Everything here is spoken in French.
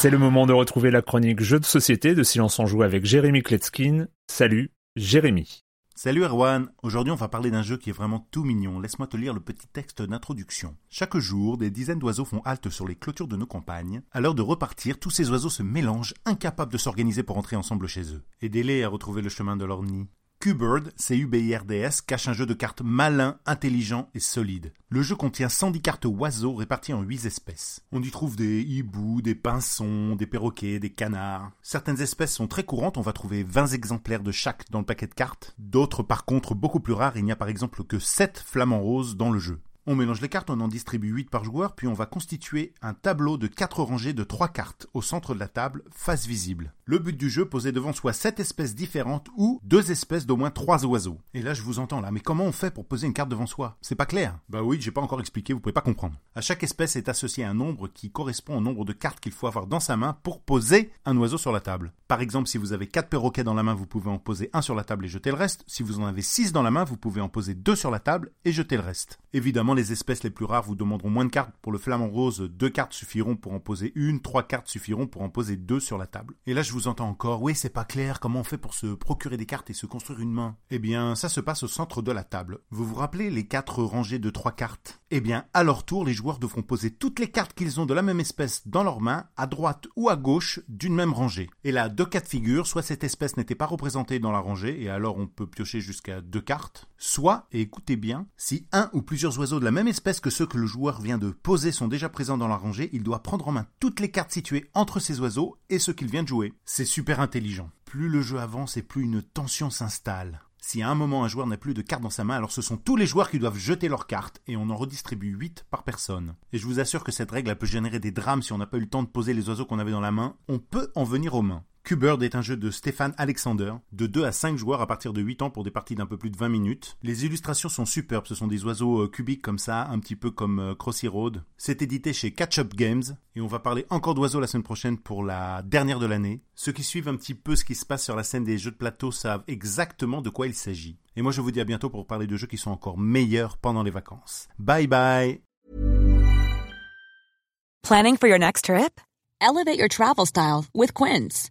C'est le moment de retrouver la chronique Jeux de société de Silence en Joue avec Jérémy Kletskin. Salut, Jérémy. Salut Erwan, aujourd'hui on va parler d'un jeu qui est vraiment tout mignon. Laisse-moi te lire le petit texte d'introduction. Chaque jour, des dizaines d'oiseaux font halte sur les clôtures de nos campagnes. À l'heure de repartir, tous ces oiseaux se mélangent, incapables de s'organiser pour entrer ensemble chez eux. Aidez-les à retrouver le chemin de leur nid. Q-Bird, C-U-B-I-R-D-S, cache un jeu de cartes malin, intelligent et solide. Le jeu contient 110 cartes oiseaux réparties en 8 espèces. On y trouve des hiboux, des pinsons, des perroquets, des canards. Certaines espèces sont très courantes, on va trouver 20 exemplaires de chaque dans le paquet de cartes. D'autres par contre beaucoup plus rares, il n'y a par exemple que 7 flamants roses dans le jeu. On mélange les cartes, on en distribue 8 par joueur, puis on va constituer un tableau de 4 rangées de 3 cartes au centre de la table, face visible. Le but du jeu, poser devant soi 7 espèces différentes ou 2 espèces d'au moins 3 oiseaux. Et là, je vous entends là, mais comment on fait pour poser une carte devant soi? C'est pas clair. Bah oui, j'ai pas encore expliqué, vous pouvez pas comprendre. À chaque espèce est associé un nombre qui correspond au nombre de cartes qu'il faut avoir dans sa main pour poser un oiseau sur la table. Par exemple, si vous avez 4 perroquets dans la main, vous pouvez en poser un sur la table et jeter le reste. Si vous en avez 6 dans la main, vous pouvez en poser 2 sur la table et jeter le reste. Évidemment, les espèces les plus rares vous demanderont moins de cartes. Pour le flamant rose, deux cartes suffiront pour en poser une, trois cartes suffiront pour en poser deux sur la table. Et là, je vous entends encore, oui, c'est pas clair, comment on fait pour se procurer des cartes et se construire une main Eh bien, ça se passe au centre de la table. Vous vous rappelez les quatre rangées de trois cartes? Eh bien, à leur tour, les joueurs devront poser toutes les cartes qu'ils ont de la même espèce dans leurs mains, à droite ou à gauche d'une même rangée. Et là, deux cas de figure, soit cette espèce n'était pas représentée dans la rangée, et alors on peut piocher jusqu'à deux cartes, soit, et écoutez bien, si un ou plusieurs oiseaux de la même espèce que ceux que le joueur vient de poser sont déjà présents dans la rangée, il doit prendre en main toutes les cartes situées entre ces oiseaux et ceux qu'il vient de jouer. C'est super intelligent. Plus le jeu avance et plus une tension s'installe. Si à un moment un joueur n'a plus de cartes dans sa main, alors ce sont tous les joueurs qui doivent jeter leurs cartes, et on en redistribue 8 par personne. Et je vous assure que cette règle peut générer des drames si on n'a pas eu le temps de poser les oiseaux qu'on avait dans la main. On peut en venir aux mains. Q-Bird est un jeu de Stéphane Alexander, de 2 à 5 joueurs à partir de 8 ans pour des parties d'un peu plus de 20 minutes. Les illustrations sont superbes, ce sont des oiseaux euh, cubiques comme ça, un petit peu comme euh, Crossy Road. C'est édité chez Catch Up Games, et on va parler encore d'oiseaux la semaine prochaine pour la dernière de l'année. Ceux qui suivent un petit peu ce qui se passe sur la scène des jeux de plateau savent exactement de quoi il s'agit. Et moi je vous dis à bientôt pour parler de jeux qui sont encore meilleurs pendant les vacances. Bye bye Planning for your next trip? Elevate your travel style with Quince.